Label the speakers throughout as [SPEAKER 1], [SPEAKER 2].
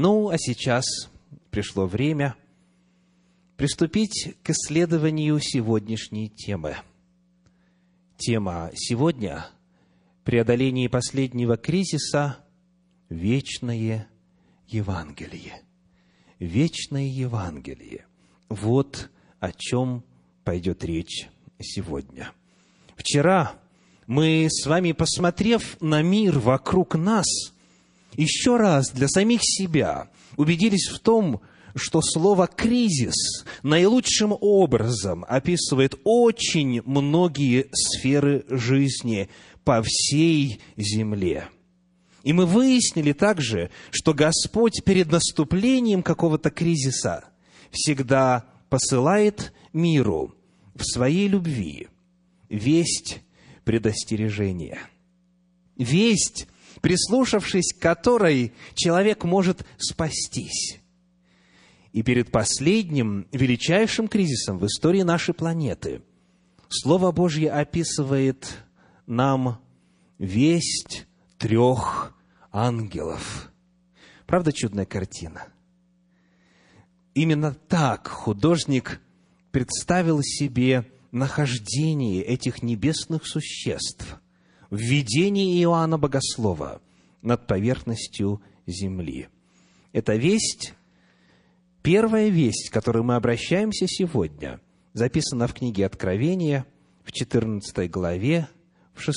[SPEAKER 1] Ну, а сейчас пришло время приступить к исследованию сегодняшней темы. Тема сегодня – преодоление последнего кризиса – вечное Евангелие. Вечное Евангелие. Вот о чем пойдет речь сегодня. Вчера мы с вами, посмотрев на мир вокруг нас – еще раз для самих себя убедились в том, что слово «кризис» наилучшим образом описывает очень многие сферы жизни по всей земле. И мы выяснили также, что Господь перед наступлением какого-то кризиса всегда посылает миру в своей любви весть предостережения. Весть прислушавшись к которой человек может спастись. И перед последним величайшим кризисом в истории нашей планеты Слово Божье описывает нам весть трех ангелов. Правда, чудная картина? Именно так художник представил себе нахождение этих небесных существ – введение Иоанна Богослова над поверхностью земли. Это весть, первая весть, к которой мы обращаемся сегодня, записана в книге Откровения в 14 главе, в 6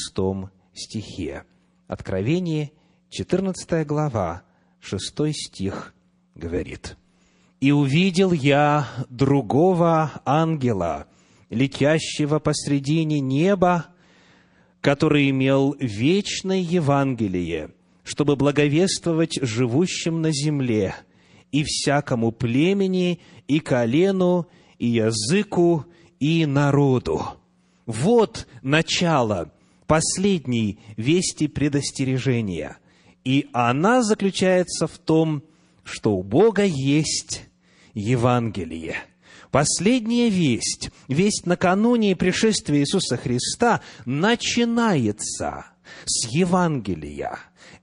[SPEAKER 1] стихе. Откровение, 14 глава, 6 стих говорит. «И увидел я другого ангела, летящего посредине неба, который имел вечное Евангелие, чтобы благовествовать живущим на земле и всякому племени, и колену, и языку, и народу. Вот начало последней вести предостережения. И она заключается в том, что у Бога есть Евангелие – Последняя весть, весть накануне пришествия Иисуса Христа, начинается с Евангелия.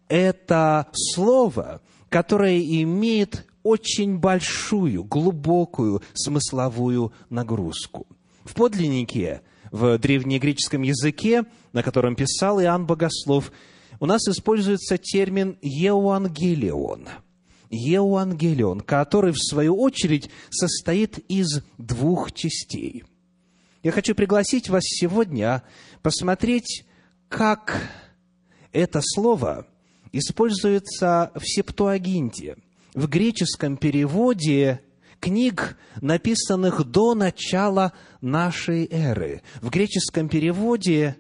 [SPEAKER 1] Это слово, которое имеет очень большую, глубокую смысловую нагрузку. В подлиннике, в древнегреческом языке, на котором писал Иоанн Богослов, у нас используется термин «евангелион», Евангелион, который, в свою очередь, состоит из двух частей. Я хочу пригласить вас сегодня посмотреть, как это слово используется в Септуагинте, в греческом переводе книг, написанных до начала нашей эры, в греческом переводе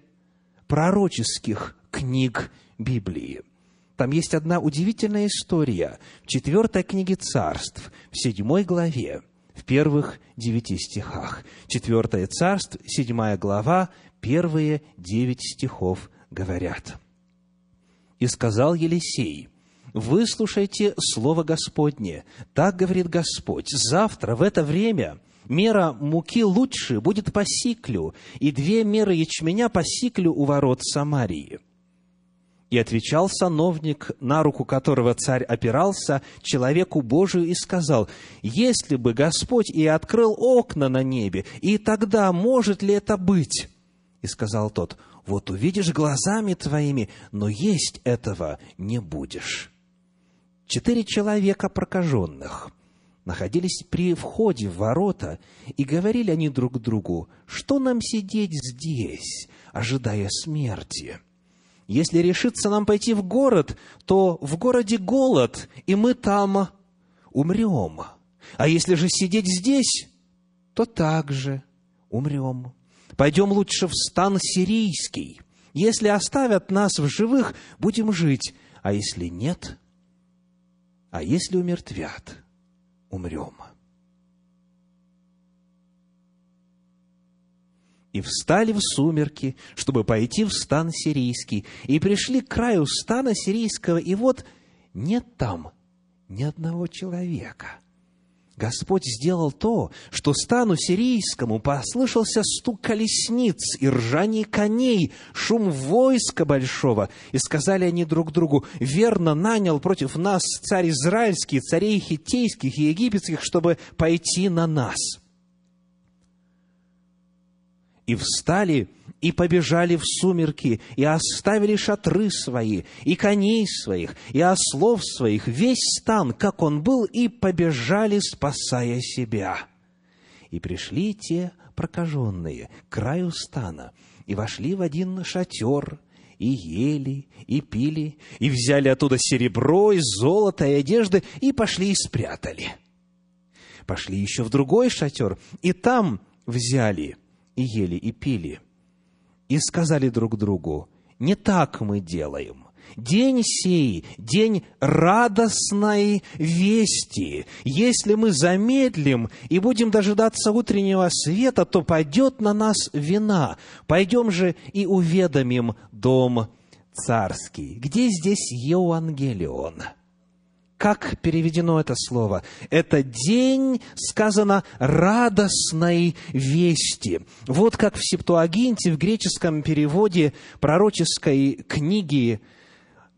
[SPEAKER 1] пророческих книг Библии. Там есть одна удивительная история в четвертой книге царств, в седьмой главе, в первых девяти стихах. Четвертое царств, седьмая глава, первые девять стихов говорят. «И сказал Елисей, выслушайте слово Господне. Так говорит Господь, завтра в это время мера муки лучше будет по сиклю, и две меры ячменя по сиклю у ворот Самарии. И отвечал сановник, на руку которого царь опирался, человеку Божию и сказал, «Если бы Господь и открыл окна на небе, и тогда может ли это быть?» И сказал тот, «Вот увидишь глазами твоими, но есть этого не будешь». Четыре человека прокаженных находились при входе в ворота, и говорили они друг другу, «Что нам сидеть здесь, ожидая смерти?» Если решится нам пойти в город, то в городе голод, и мы там умрем. А если же сидеть здесь, то также умрем. Пойдем лучше в стан сирийский. Если оставят нас в живых, будем жить, а если нет, а если умертвят, умрем. И встали в сумерки, чтобы пойти в стан сирийский, и пришли к краю стана сирийского, и вот нет там ни одного человека. Господь сделал то, что стану сирийскому послышался стук колесниц и ржание коней, шум войска большого. И сказали они друг другу, верно нанял против нас царь израильский, царей хитейских и египетских, чтобы пойти на нас. И встали и побежали в сумерки, и оставили шатры свои, и коней своих, и ослов своих, весь стан, как он был, и побежали, спасая себя. И пришли те прокаженные к краю стана, и вошли в один шатер, и ели, и пили, и взяли оттуда серебро, и золото, и одежды, и пошли и спрятали. Пошли еще в другой шатер, и там взяли, и ели, и пили – и сказали друг другу, не так мы делаем. День сей, день радостной вести. Если мы замедлим и будем дожидаться утреннего света, то пойдет на нас вина. Пойдем же и уведомим дом царский. Где здесь Евангелион? Как переведено это слово? Это день, сказано, радостной вести. Вот как в Септуагинте, в греческом переводе пророческой книги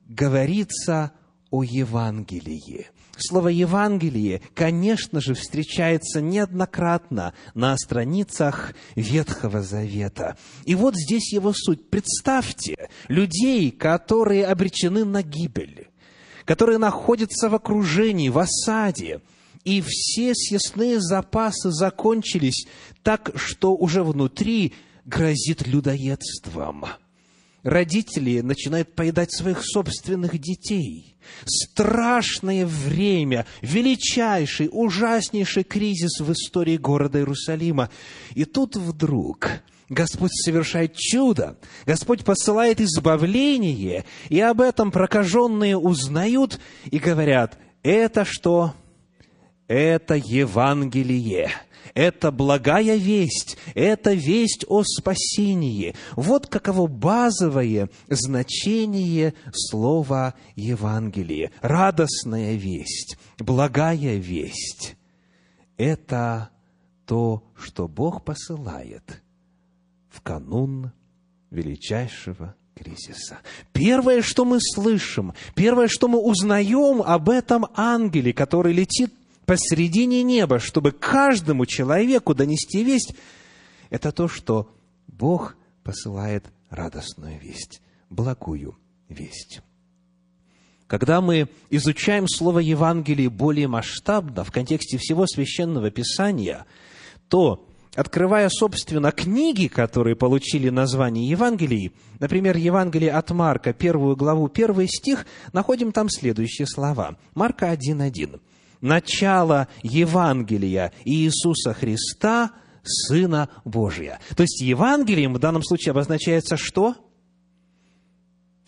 [SPEAKER 1] говорится о Евангелии. Слово «Евангелие», конечно же, встречается неоднократно на страницах Ветхого Завета. И вот здесь его суть. Представьте людей, которые обречены на гибель которые находятся в окружении, в осаде, и все съестные запасы закончились так, что уже внутри грозит людоедством. Родители начинают поедать своих собственных детей. Страшное время, величайший, ужаснейший кризис в истории города Иерусалима. И тут вдруг Господь совершает чудо, Господь посылает избавление, и об этом прокаженные узнают и говорят, это что? Это Евангелие, это благая весть, это весть о спасении. Вот каково базовое значение слова Евангелие. Радостная весть, благая весть. Это то, что Бог посылает – канун величайшего кризиса. Первое, что мы слышим, первое, что мы узнаем об этом ангеле, который летит посредине неба, чтобы каждому человеку донести весть, это то, что Бог посылает радостную весть, благую весть. Когда мы изучаем слово Евангелие более масштабно, в контексте всего священного писания, то открывая, собственно, книги, которые получили название Евангелий, например, Евангелие от Марка, первую главу, первый стих, находим там следующие слова. Марка 1.1. «Начало Евангелия Иисуса Христа, Сына Божия». То есть Евангелием в данном случае обозначается что?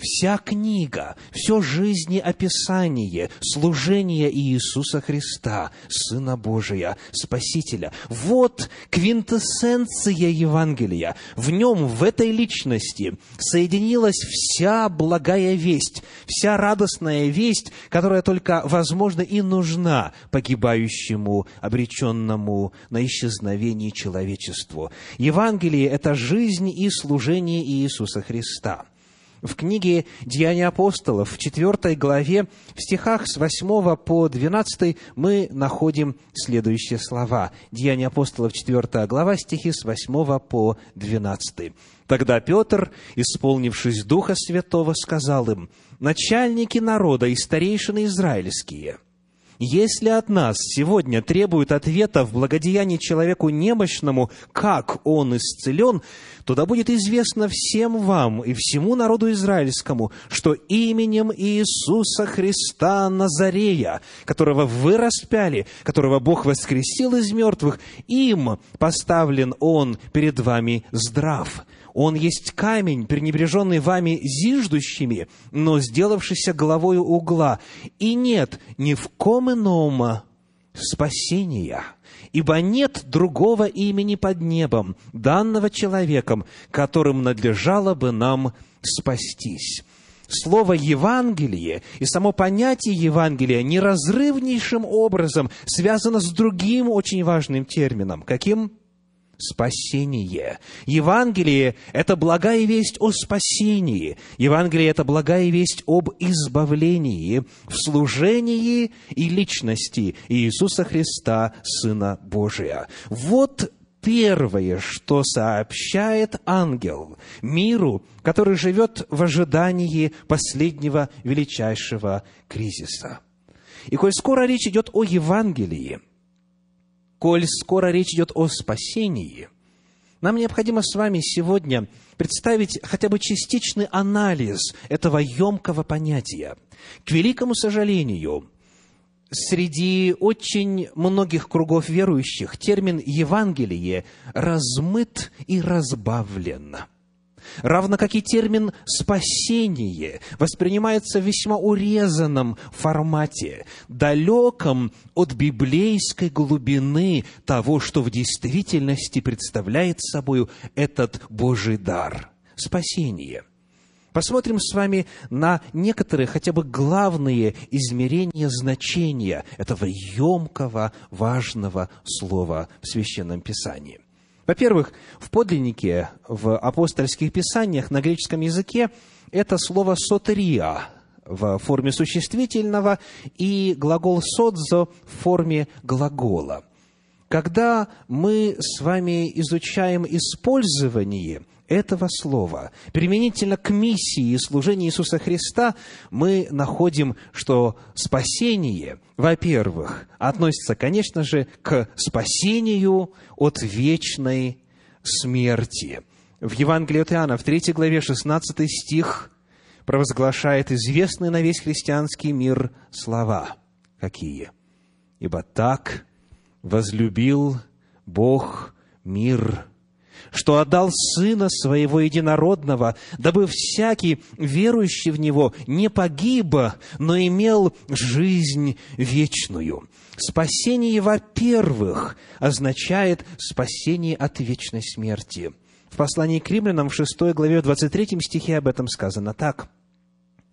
[SPEAKER 1] Вся книга, все жизнеописание, служение Иисуса Христа, Сына Божия, Спасителя. Вот квинтэссенция Евангелия. В нем, в этой личности, соединилась вся благая весть, вся радостная весть, которая только, возможно, и нужна погибающему, обреченному на исчезновение человечеству. Евангелие – это жизнь и служение Иисуса Христа – в книге «Деяния апостолов» в 4 главе, в стихах с 8 по 12 мы находим следующие слова. «Деяния апостолов», 4 глава, стихи с 8 по 12. Тогда Петр, исполнившись Духа Святого, сказал им, «Начальники народа и старейшины израильские – если от нас сегодня требуют ответа в благодеянии человеку немощному, как он исцелен, то да будет известно всем вам и всему народу израильскому, что именем Иисуса Христа Назарея, которого вы распяли, которого Бог воскресил из мертвых, им поставлен Он перед вами здрав. Он есть камень, пренебреженный вами зиждущими, но сделавшийся головою угла. И нет ни в ком ином спасения, ибо нет другого имени под небом, данного человеком, которым надлежало бы нам спастись. слово «Евангелие» и само понятие Евангелия неразрывнейшим образом связано с другим очень важным термином. Каким? Спасение. Евангелие – это благая весть о спасении. Евангелие – это благая весть об избавлении в служении и личности Иисуса Христа, Сына Божия. Вот первое, что сообщает ангел миру, который живет в ожидании последнего величайшего кризиса. И коль скоро речь идет о Евангелии – коль скоро речь идет о спасении, нам необходимо с вами сегодня представить хотя бы частичный анализ этого емкого понятия. К великому сожалению, среди очень многих кругов верующих термин «Евангелие» размыт и разбавлен – равно как и термин «спасение» воспринимается в весьма урезанном формате, далеком от библейской глубины того, что в действительности представляет собой этот Божий дар – спасение – Посмотрим с вами на некоторые, хотя бы главные измерения значения этого емкого, важного слова в Священном Писании. Во-первых, в подлиннике, в апостольских писаниях на греческом языке это слово «сотерия» в форме существительного и глагол «содзо» в форме глагола. Когда мы с вами изучаем использование этого слова применительно к миссии и служению Иисуса Христа, мы находим, что спасение, во-первых, относится, конечно же, к спасению от вечной смерти. В Евангелии от Иоанна, в 3 главе, 16 стих, провозглашает известный на весь христианский мир слова. Какие? «Ибо так возлюбил Бог мир, что отдал Сына Своего Единородного, дабы всякий, верующий в Него, не погиб, но имел жизнь вечную. Спасение, во-первых, означает спасение от вечной смерти. В послании к римлянам в 6 главе, в 23 стихе об этом сказано так.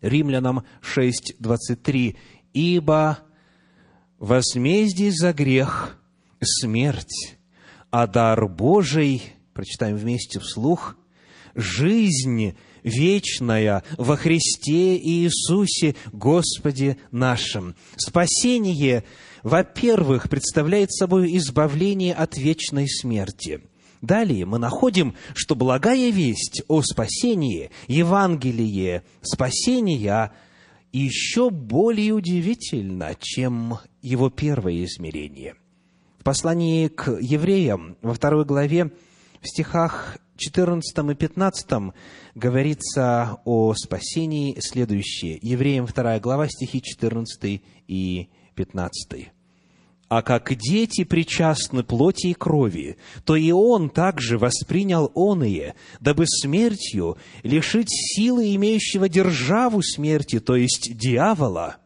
[SPEAKER 1] Римлянам 6, 23. «Ибо возмездие за грех – смерть, а дар Божий прочитаем вместе вслух, «Жизнь вечная во Христе Иисусе Господе нашим». Спасение, во-первых, представляет собой избавление от вечной смерти. Далее мы находим, что благая весть о спасении, Евангелие спасения, еще более удивительна, чем его первое измерение. В послании к евреям во второй главе в стихах 14 и 15 говорится о спасении следующее. Евреям 2 глава, стихи 14 и 15. «А как дети причастны плоти и крови, то и он также воспринял оные, дабы смертью лишить силы имеющего державу смерти, то есть дьявола,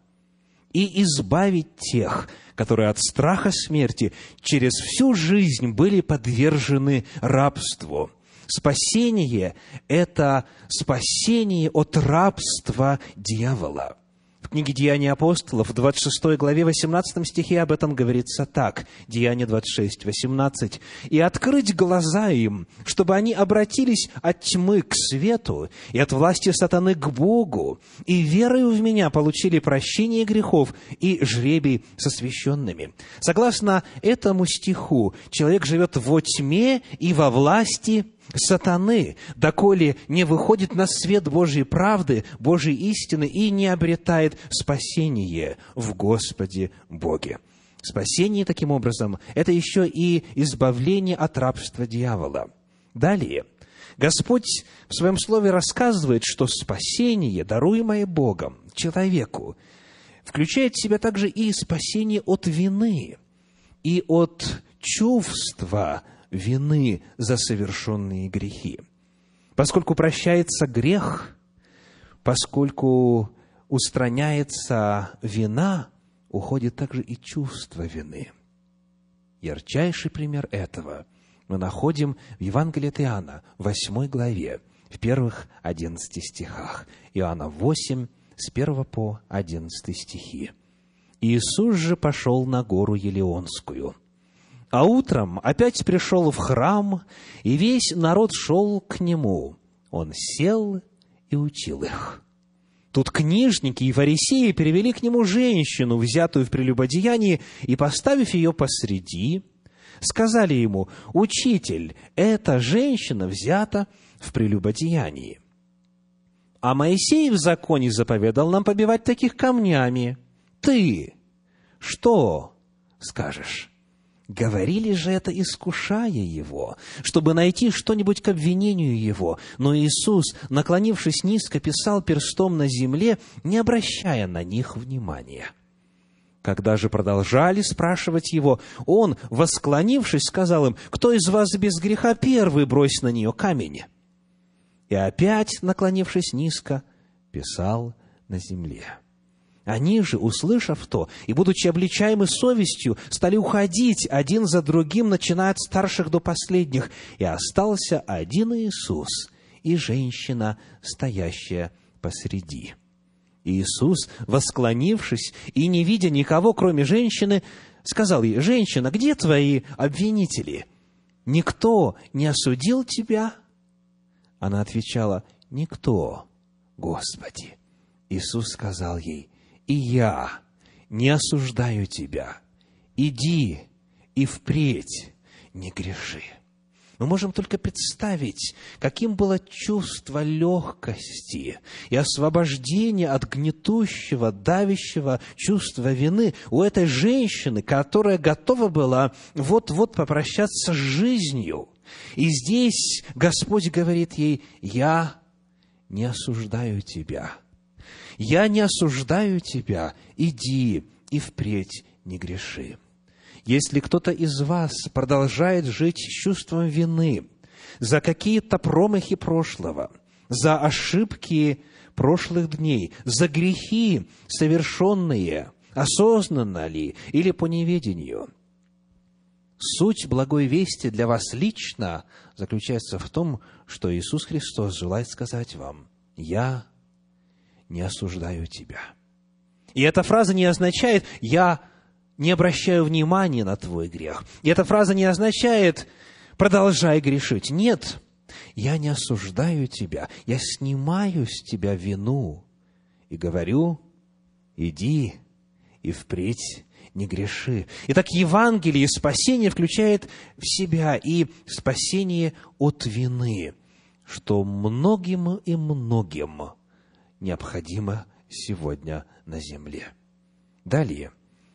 [SPEAKER 1] и избавить тех, которые от страха смерти через всю жизнь были подвержены рабству. Спасение – это спасение от рабства дьявола – книге «Деяния апостолов» в 26 главе 18 стихе об этом говорится так. Деяние 26, 18. «И открыть глаза им, чтобы они обратились от тьмы к свету и от власти сатаны к Богу, и верою в Меня получили прощение грехов и жребий со священными». Согласно этому стиху, человек живет во тьме и во власти сатаны, доколе не выходит на свет Божьей правды, Божьей истины и не обретает спасение в Господе Боге. Спасение, таким образом, это еще и избавление от рабства дьявола. Далее, Господь в Своем Слове рассказывает, что спасение, даруемое Богом человеку, включает в себя также и спасение от вины и от чувства вины за совершенные грехи. Поскольку прощается грех, поскольку устраняется вина, уходит также и чувство вины. Ярчайший пример этого мы находим в Евангелии от Иоанна, 8 главе, в первых одиннадцати стихах. Иоанна 8, с 1 по 11 стихи. Иисус же пошел на гору Елеонскую. А утром опять пришел в храм, и весь народ шел к нему. Он сел и учил их. Тут книжники и фарисеи перевели к нему женщину, взятую в прелюбодеянии, и, поставив ее посреди, сказали ему, «Учитель, эта женщина взята в прелюбодеянии». А Моисей в законе заповедал нам побивать таких камнями. Ты что скажешь? Говорили же это, искушая его, чтобы найти что-нибудь к обвинению его. Но Иисус, наклонившись низко, писал перстом на земле, не обращая на них внимания. Когда же продолжали спрашивать его, он, восклонившись, сказал им, «Кто из вас без греха первый брось на нее камень?» И опять, наклонившись низко, писал на земле. Они же, услышав то, и будучи обличаемы совестью, стали уходить один за другим, начиная от старших до последних, и остался один Иисус и женщина, стоящая посреди. Иисус, восклонившись и не видя никого, кроме женщины, сказал ей, «Женщина, где твои обвинители? Никто не осудил тебя?» Она отвечала, «Никто, Господи». Иисус сказал ей, и я не осуждаю тебя. Иди и впредь не греши. Мы можем только представить, каким было чувство легкости и освобождения от гнетущего, давящего чувства вины у этой женщины, которая готова была вот-вот попрощаться с жизнью. И здесь Господь говорит ей, «Я не осуждаю тебя» Я не осуждаю тебя, иди и впредь не греши. Если кто-то из вас продолжает жить с чувством вины за какие-то промахи прошлого, за ошибки прошлых дней, за грехи, совершенные, осознанно ли или по неведению, суть благой вести для вас лично заключается в том, что Иисус Христос желает сказать вам, «Я не осуждаю тебя. И эта фраза не означает «я не обращаю внимания на твой грех». И эта фраза не означает «продолжай грешить». Нет, я не осуждаю тебя, я снимаю с тебя вину и говорю «иди и впредь не греши». Итак, Евангелие спасение включает в себя и спасение от вины, что многим и многим – необходимо сегодня на земле. Далее.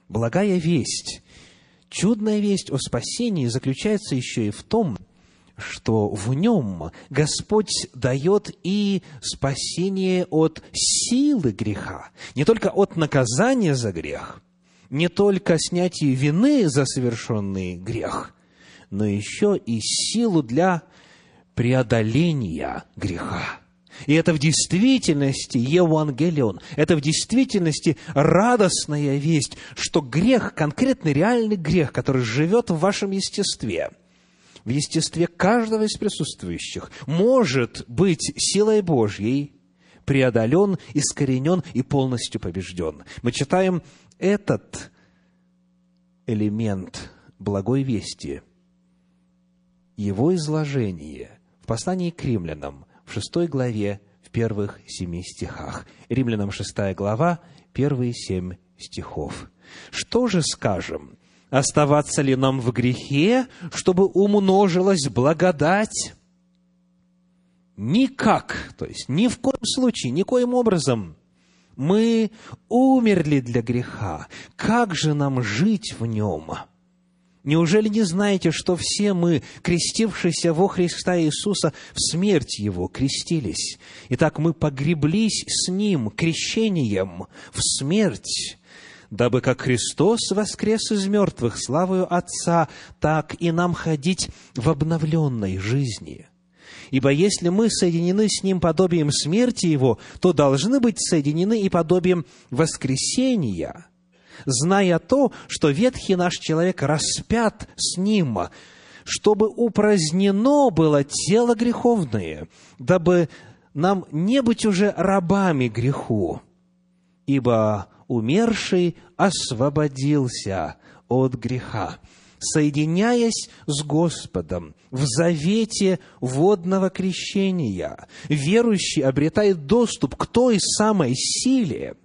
[SPEAKER 1] Благая весть. Чудная весть о спасении заключается еще и в том, что в нем Господь дает и спасение от силы греха, не только от наказания за грех, не только снятие вины за совершенный грех, но еще и силу для преодоления греха. И это в действительности Евангелион, это в действительности радостная весть, что грех, конкретный реальный грех, который живет в вашем естестве, в естестве каждого из присутствующих, может быть силой Божьей преодолен, искоренен и полностью побежден. Мы читаем этот элемент благой вести, его изложение в послании к римлянам в шестой главе, в первых семи стихах. Римлянам шестая глава, первые семь стихов. Что же скажем? Оставаться ли нам в грехе, чтобы умножилась благодать? Никак, то есть ни в коем случае, никоим образом. Мы умерли для греха. Как же нам жить в нем? Неужели не знаете, что все мы, крестившиеся во Христа Иисуса, в смерть Его крестились? Итак, мы погреблись с Ним крещением в смерть, дабы как Христос воскрес из мертвых славою Отца, так и нам ходить в обновленной жизни. Ибо если мы соединены с Ним подобием смерти Его, то должны быть соединены и подобием воскресения – зная то, что ветхий наш человек распят с ним, чтобы упразднено было тело греховное, дабы нам не быть уже рабами греху, ибо умерший освободился от греха соединяясь с Господом в завете водного крещения, верующий обретает доступ к той самой силе,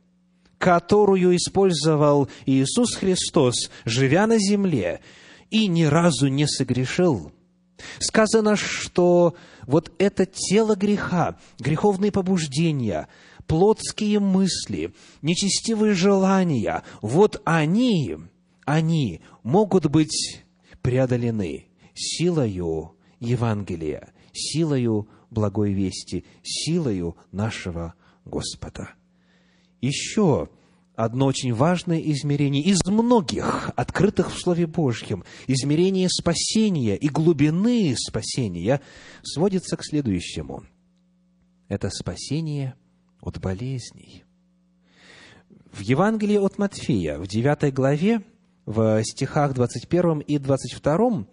[SPEAKER 1] которую использовал Иисус Христос, живя на земле, и ни разу не согрешил. Сказано, что вот это тело греха, греховные побуждения, плотские мысли, нечестивые желания, вот они они могут быть преодолены силою Евангелия, силою благой вести, силою нашего Господа. Еще одно очень важное измерение из многих, открытых в Слове Божьем, измерение спасения и глубины спасения, сводится к следующему. Это спасение от болезней. В Евангелии от Матфея, в 9 главе, в стихах 21 и 22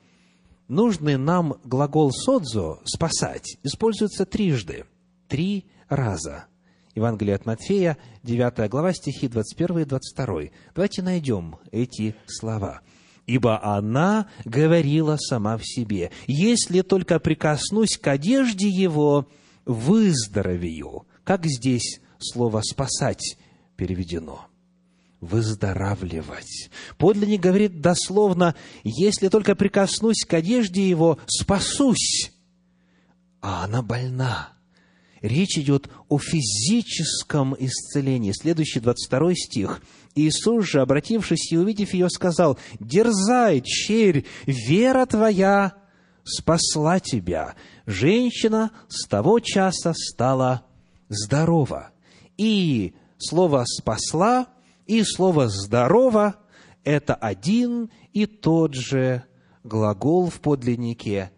[SPEAKER 1] нужный нам глагол «содзо» – «спасать» используется трижды, три раза. Евангелие от Матфея, 9 глава, стихи 21 и 22. Давайте найдем эти слова. «Ибо она говорила сама в себе, если только прикоснусь к одежде его, выздоровею». Как здесь слово «спасать» переведено? выздоравливать. Подлинник говорит дословно, если только прикоснусь к одежде его, спасусь. А она больна. Речь идет о физическом исцелении. Следующий 22 стих. Иисус же, обратившись и увидев ее, сказал, «Дерзай, черь, вера твоя спасла тебя». Женщина с того часа стала здорова. И слово «спасла» и слово «здорово» – это один и тот же глагол в подлиннике,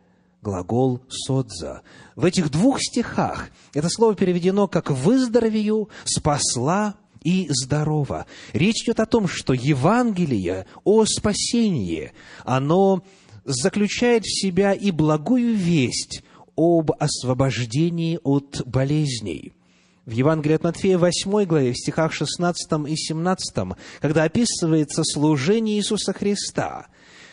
[SPEAKER 1] глагол «содза». В этих двух стихах это слово переведено как «выздоровею», «спасла», и здорово. Речь идет о том, что Евангелие о спасении, оно заключает в себя и благую весть об освобождении от болезней – в Евангелии от Матфея 8 главе, в стихах 16 и 17, когда описывается служение Иисуса Христа,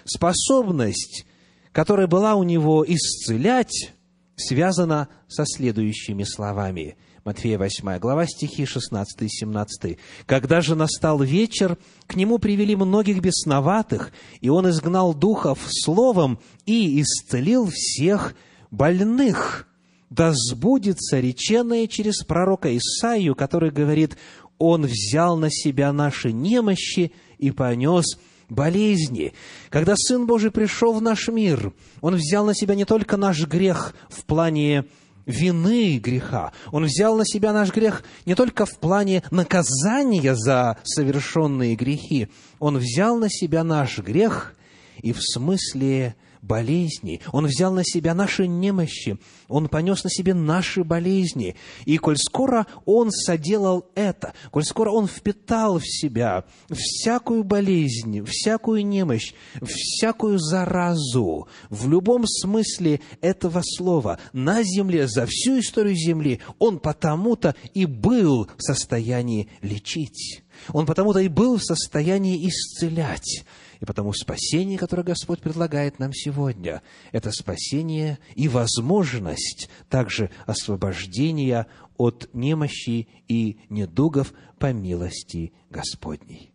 [SPEAKER 1] способность, которая была у Него исцелять, связана со следующими словами. Матфея 8 глава, стихи 16 и 17. «Когда же настал вечер, к Нему привели многих бесноватых, и Он изгнал духов словом и исцелил всех больных» да сбудется реченное через пророка Исаию, который говорит, «Он взял на себя наши немощи и понес болезни». Когда Сын Божий пришел в наш мир, Он взял на себя не только наш грех в плане вины греха. Он взял на себя наш грех не только в плане наказания за совершенные грехи. Он взял на себя наш грех и в смысле болезней. Он взял на себя наши немощи, Он понес на себе наши болезни. И коль скоро Он соделал это, коль скоро Он впитал в себя всякую болезнь, всякую немощь, всякую заразу, в любом смысле этого слова, на земле, за всю историю земли, Он потому-то и был в состоянии лечить. Он потому-то и был в состоянии исцелять. И потому спасение, которое Господь предлагает нам сегодня, это спасение и возможность также освобождения от немощи и недугов по милости Господней.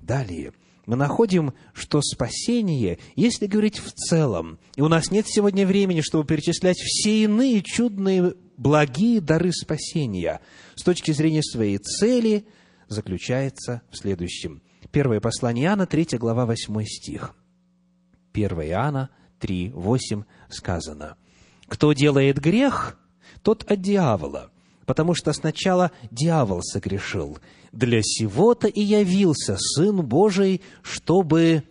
[SPEAKER 1] Далее, мы находим, что спасение, если говорить в целом, и у нас нет сегодня времени, чтобы перечислять все иные чудные, благие дары спасения, с точки зрения своей цели, заключается в следующем. Первое послание Иоанна, 3 глава, 8 стих. 1 Иоанна 3, 8 сказано. «Кто делает грех, тот от дьявола, потому что сначала дьявол согрешил. Для сего-то и явился Сын Божий, чтобы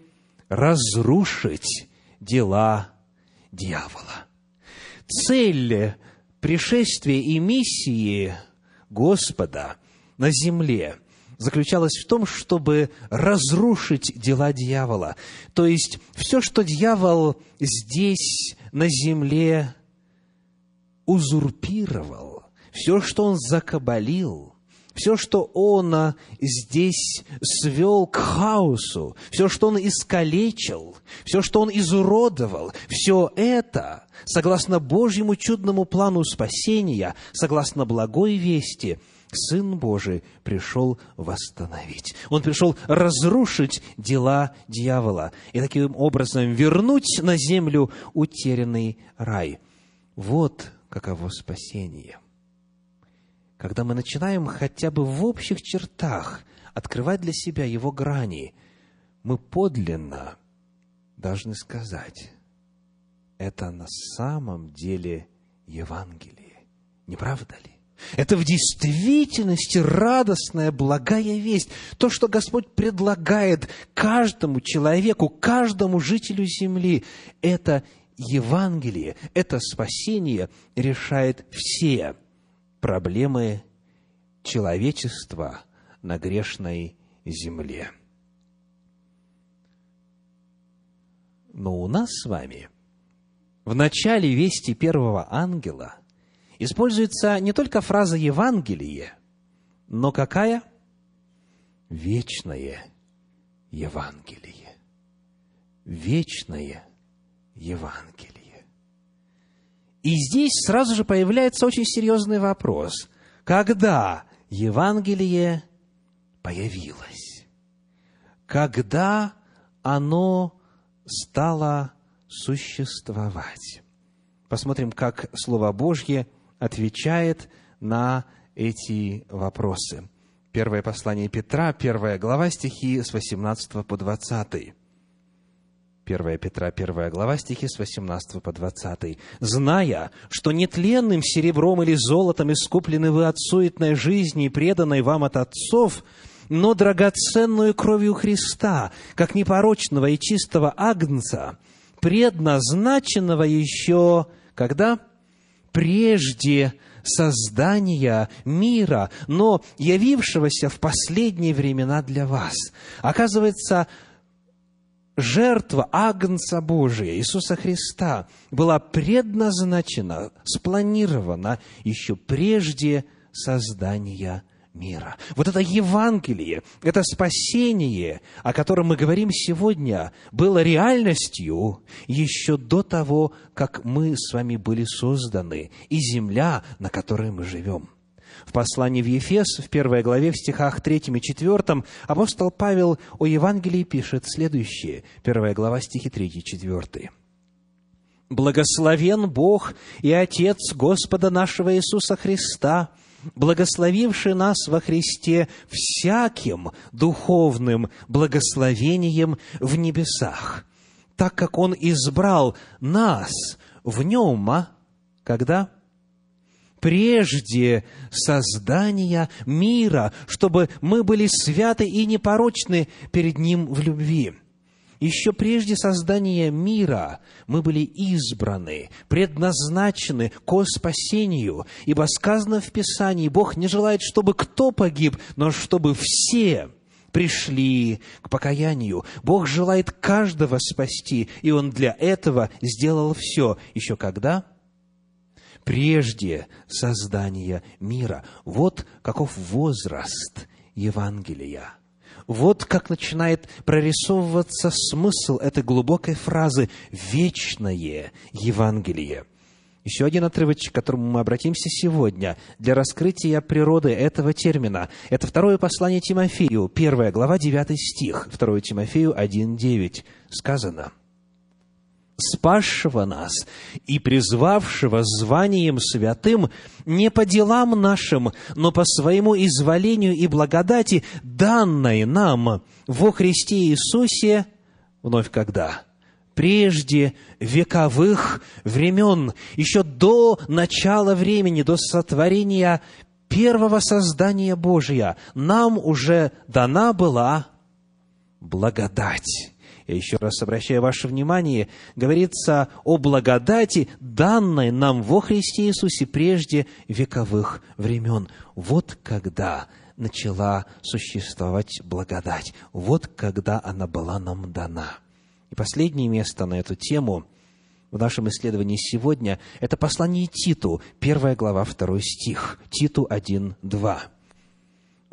[SPEAKER 1] разрушить дела дьявола». Цель пришествия и миссии Господа на земле – заключалась в том, чтобы разрушить дела дьявола. То есть, все, что дьявол здесь, на земле, узурпировал, все, что он закабалил, все, что он а, здесь свел к хаосу, все, что он искалечил, все, что он изуродовал, все это, согласно Божьему чудному плану спасения, согласно благой вести, Сын Божий пришел восстановить. Он пришел разрушить дела дьявола и таким образом вернуть на землю утерянный рай. Вот каково спасение – когда мы начинаем хотя бы в общих чертах открывать для себя его грани, мы подлинно должны сказать, это на самом деле Евангелие. Не правда ли? Это в действительности радостная, благая весть. То, что Господь предлагает каждому человеку, каждому жителю земли, это Евангелие, это спасение решает все проблемы человечества на грешной земле. Но у нас с вами в начале вести первого ангела используется не только фраза «Евангелие», но какая? Вечное Евангелие. Вечное Евангелие. И здесь сразу же появляется очень серьезный вопрос. Когда Евангелие появилось? Когда оно стало существовать? Посмотрим, как Слово Божье отвечает на эти вопросы. Первое послание Петра, первая глава, стихи с 18 по 20. 1 Петра, 1 глава, стихи с 18 по 20. «Зная, что нетленным серебром или золотом искуплены вы от суетной жизни, преданной вам от отцов, но драгоценную кровью Христа, как непорочного и чистого агнца, предназначенного еще, когда? Прежде создания мира, но явившегося в последние времена для вас. Оказывается, жертва Агнца Божия, Иисуса Христа, была предназначена, спланирована еще прежде создания мира. Вот это Евангелие, это спасение, о котором мы говорим сегодня, было реальностью еще до того, как мы с вами были созданы, и земля, на которой мы живем. В послании в Ефес, в первой главе, в стихах 3 и 4, апостол Павел о Евангелии пишет следующее. Первая глава, стихи 3 и 4. «Благословен Бог и Отец Господа нашего Иисуса Христа, благословивший нас во Христе всяким духовным благословением в небесах, так как Он избрал нас в Нем, а? когда? прежде создания мира, чтобы мы были святы и непорочны перед Ним в любви. Еще прежде создания мира мы были избраны, предназначены ко спасению, ибо сказано в Писании, Бог не желает, чтобы кто погиб, но чтобы все пришли к покаянию. Бог желает каждого спасти, и Он для этого сделал все. Еще когда? прежде создания мира. Вот каков возраст Евангелия. Вот как начинает прорисовываться смысл этой глубокой фразы «вечное Евангелие». Еще один отрывочек, к которому мы обратимся сегодня, для раскрытия природы этого термина. Это второе послание Тимофею, первая глава, девятый стих, второе Тимофею 1.9. Сказано – спасшего нас и призвавшего званием святым не по делам нашим, но по своему изволению и благодати, данной нам во Христе Иисусе, вновь когда? Прежде вековых времен, еще до начала времени, до сотворения первого создания Божия, нам уже дана была благодать я еще раз обращаю ваше внимание, говорится о благодати, данной нам во Христе Иисусе прежде вековых времен. Вот когда начала существовать благодать. Вот когда она была нам дана. И последнее место на эту тему в нашем исследовании сегодня – это послание Титу, первая глава, второй стих, Титу 1, 2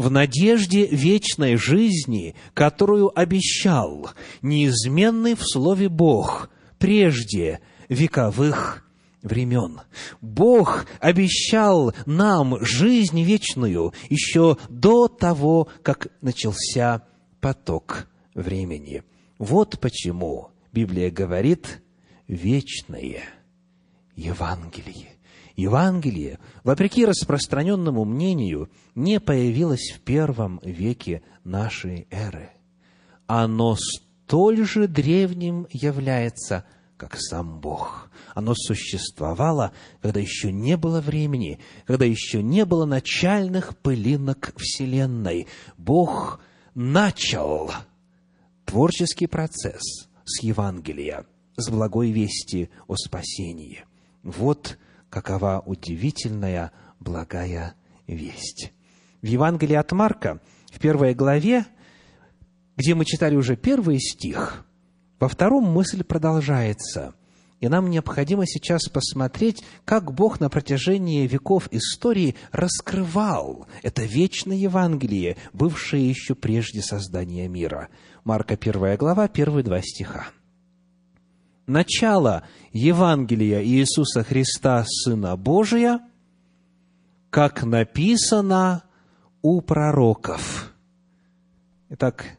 [SPEAKER 1] в надежде вечной жизни, которую обещал неизменный в Слове Бог прежде вековых времен. Бог обещал нам жизнь вечную еще до того, как начался поток времени. Вот почему Библия говорит «вечное Евангелие». Евангелие, вопреки распространенному мнению, не появилось в первом веке нашей эры. Оно столь же древним является, как сам Бог. Оно существовало, когда еще не было времени, когда еще не было начальных пылинок Вселенной. Бог начал творческий процесс с Евангелия, с благой вести о спасении. Вот какова удивительная благая весть. В Евангелии от Марка, в первой главе, где мы читали уже первый стих, во втором мысль продолжается. И нам необходимо сейчас посмотреть, как Бог на протяжении веков истории раскрывал это вечное Евангелие, бывшее еще прежде создания мира. Марка, первая глава, первые два стиха начало Евангелия Иисуса Христа, Сына Божия, как написано у пророков. Итак,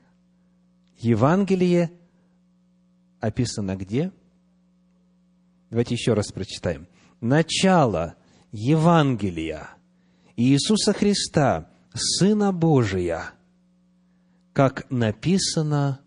[SPEAKER 1] Евангелие описано где? Давайте еще раз прочитаем. Начало Евангелия Иисуса Христа, Сына Божия, как написано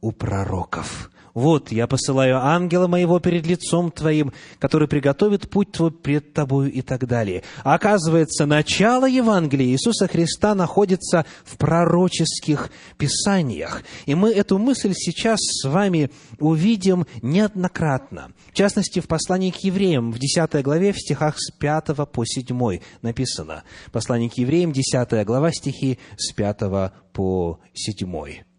[SPEAKER 1] у пророков. «Вот, я посылаю ангела моего перед лицом твоим, который приготовит путь твой пред тобою» и так далее. Оказывается, начало Евангелия Иисуса Христа находится в пророческих писаниях. И мы эту мысль сейчас с вами увидим неоднократно. В частности, в послании к евреям, в 10 главе, в стихах с 5 по 7 написано. Послание к евреям, 10 глава, стихи с 5 по 7.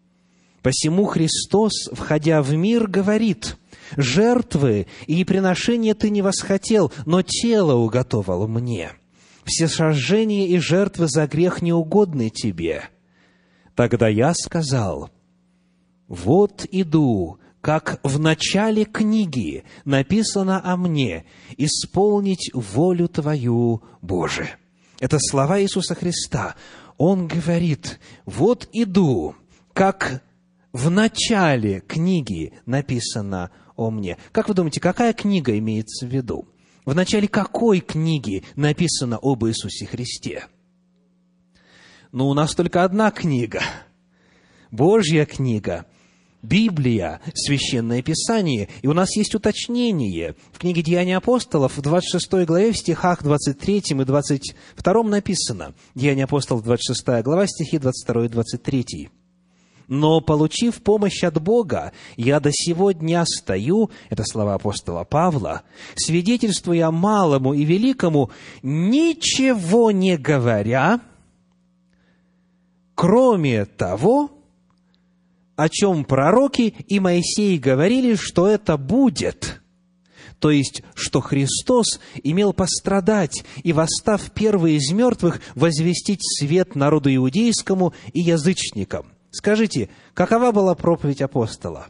[SPEAKER 1] Посему Христос, входя в мир, говорит, «Жертвы и приношения ты не восхотел, но тело уготовал мне. Все сожжения и жертвы за грех неугодны тебе». Тогда я сказал, «Вот иду, как в начале книги написано о мне, исполнить волю Твою, Боже». Это слова Иисуса Христа. Он говорит, «Вот иду, как в начале книги написано о мне. Как вы думаете, какая книга имеется в виду? В начале какой книги написано об Иисусе Христе? Ну, у нас только одна книга. Божья книга. Библия, Священное Писание. И у нас есть уточнение. В книге Деяния апостолов в 26 главе, в стихах 23 и 22 написано. Деяния апостолов, 26 глава, стихи 22 и 23. Но, получив помощь от Бога, я до сего дня стою, это слова апостола Павла, свидетельствуя малому и великому, ничего не говоря, кроме того, о чем пророки и Моисей говорили, что это будет – то есть, что Христос имел пострадать и, восстав первый из мертвых, возвестить свет народу иудейскому и язычникам. Скажите, какова была проповедь апостола?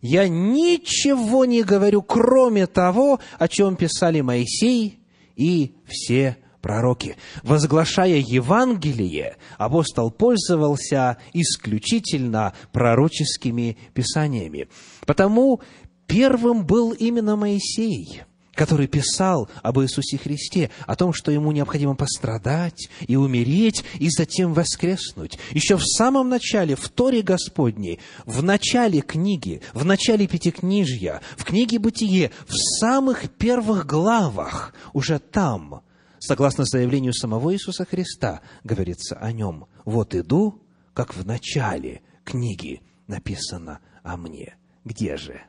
[SPEAKER 1] Я ничего не говорю, кроме того, о чем писали Моисей и все пророки. Возглашая Евангелие, апостол пользовался исключительно пророческими писаниями. Потому первым был именно Моисей – который писал об Иисусе Христе, о том, что ему необходимо пострадать и умереть, и затем воскреснуть. Еще в самом начале, в Торе Господней, в начале книги, в начале Пятикнижья, в книге Бытие, в самых первых главах, уже там, согласно заявлению самого Иисуса Христа, говорится о нем. «Вот иду, как в начале книги написано о мне». Где же?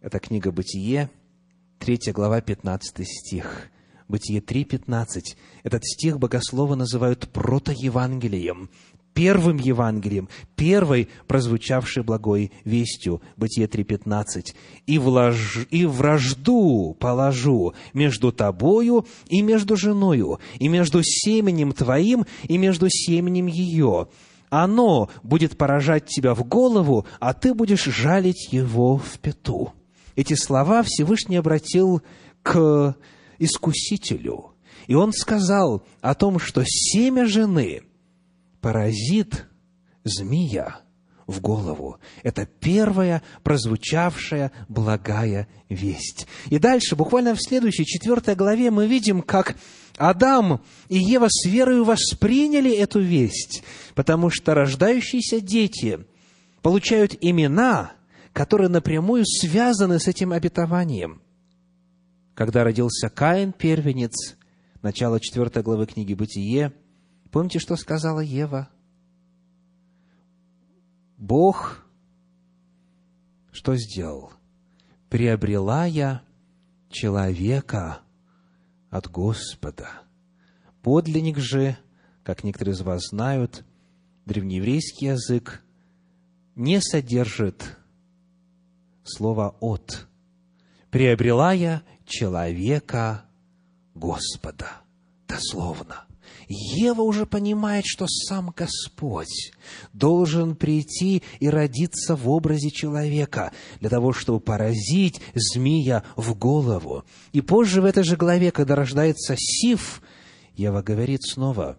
[SPEAKER 1] Это книга Бытие, 3 глава, 15 стих. Бытие 3.15. Этот стих богословы называют протоевангелием, первым Евангелием, первой прозвучавшей благой вестью, Бытие 3.15, «И, влаж... «И вражду положу между тобою и между женою, и между семенем твоим и между семенем ее. Оно будет поражать тебя в голову, а ты будешь жалить его в пету». Эти слова Всевышний обратил к искусителю, и он сказал о том, что семя жены – поразит змея в голову. Это первая прозвучавшая благая весть. И дальше, буквально в следующей, четвертой главе, мы видим, как Адам и Ева с верою восприняли эту весть, потому что рождающиеся дети получают имена, которые напрямую связаны с этим обетованием. Когда родился Каин, первенец, начало четвертой главы книги «Бытие», Помните, что сказала Ева? Бог что сделал? Приобрела я человека от Господа. Подлинник же, как некоторые из вас знают, древнееврейский язык не содержит слова «от». Приобрела я человека Господа. Дословно. Ева уже понимает, что сам Господь должен прийти и родиться в образе человека для того, чтобы поразить змея в голову. И позже в этой же главе, когда рождается Сиф, Ева говорит снова,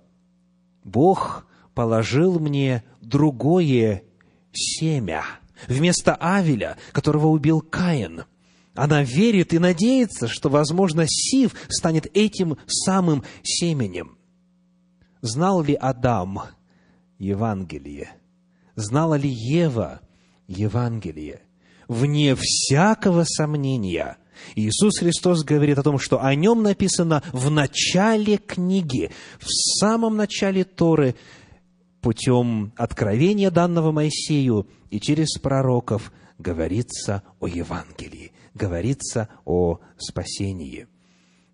[SPEAKER 1] «Бог положил мне другое семя вместо Авеля, которого убил Каин». Она верит и надеется, что, возможно, Сив станет этим самым семенем. Знал ли Адам Евангелие? Знала ли Ева Евангелие? Вне всякого сомнения, Иисус Христос говорит о том, что о нем написано в начале книги, в самом начале Торы, путем откровения данного Моисею и через пророков говорится о Евангелии, говорится о спасении –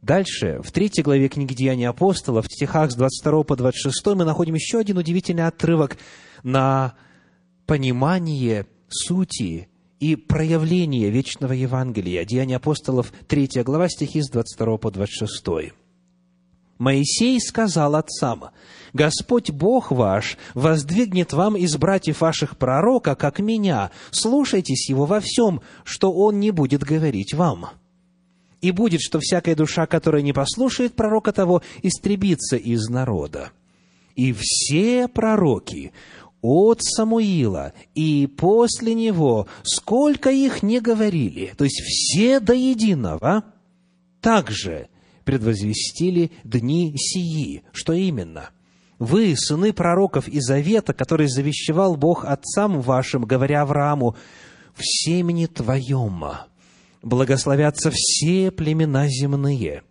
[SPEAKER 1] Дальше, в третьей главе книги «Деяния апостолов», в стихах с 22 по 26, мы находим еще один удивительный отрывок на понимание сути и проявление вечного Евангелия. Деяния апостолов, 3 глава, стихи с 22 по 26. Моисей сказал отцам, «Господь Бог ваш воздвигнет вам из братьев ваших пророка, как меня. Слушайтесь его во всем, что он не будет говорить вам». И будет, что всякая душа, которая не послушает пророка того, истребится из народа. И все пророки от Самуила и после него, сколько их не говорили, то есть все до единого, также предвозвестили дни сии. Что именно? Вы, сыны пророков и завета, который завещевал Бог отцам вашим, говоря Аврааму, в семени твоем благословятся все племена земные.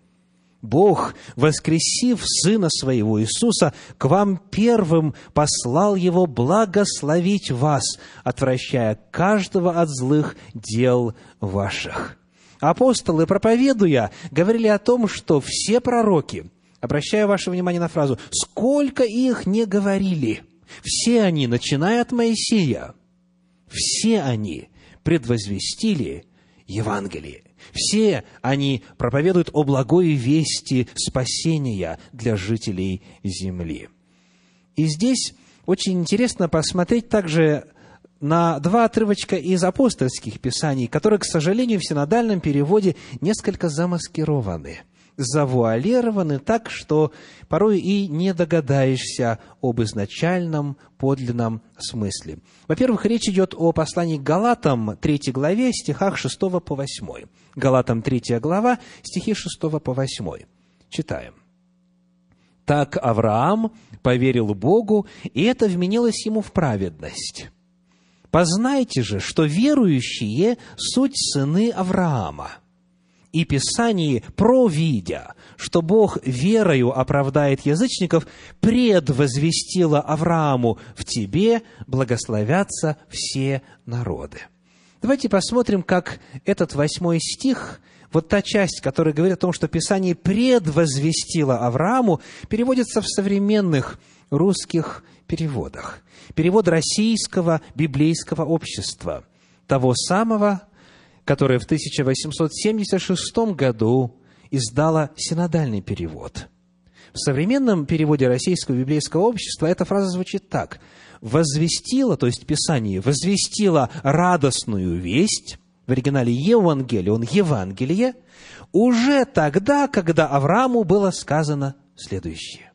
[SPEAKER 1] Бог, воскресив Сына Своего Иисуса, к вам первым послал Его благословить вас, отвращая каждого от злых дел ваших. Апостолы, проповедуя, говорили о том, что все пророки, обращая ваше внимание на фразу, сколько их не говорили, все они, начиная от Моисея, все они предвозвестили Евангелие. Все они проповедуют о благой вести спасения для жителей земли. И здесь очень интересно посмотреть также на два отрывочка из апостольских писаний, которые, к сожалению, в синодальном переводе несколько замаскированы – завуалированы так, что порой и не догадаешься об изначальном подлинном смысле. Во-первых, речь идет о послании к Галатам, 3 главе, стихах 6 по 8. Галатам 3 глава, стихи 6 по 8. Читаем. «Так Авраам поверил Богу, и это вменилось ему в праведность. Познайте же, что верующие – суть сыны Авраама» и Писании, провидя, что Бог верою оправдает язычников, предвозвестила Аврааму, в тебе благословятся все народы. Давайте посмотрим, как этот восьмой стих, вот та часть, которая говорит о том, что Писание предвозвестило Аврааму, переводится в современных русских переводах. Перевод российского библейского общества, того самого, которое в 1876 году издало синодальный перевод. В современном переводе российского библейского общества эта фраза звучит так. «Возвестила», то есть Писание, «возвестила радостную весть», в оригинале Евангелие, он Евангелие, уже тогда, когда Аврааму было сказано следующее.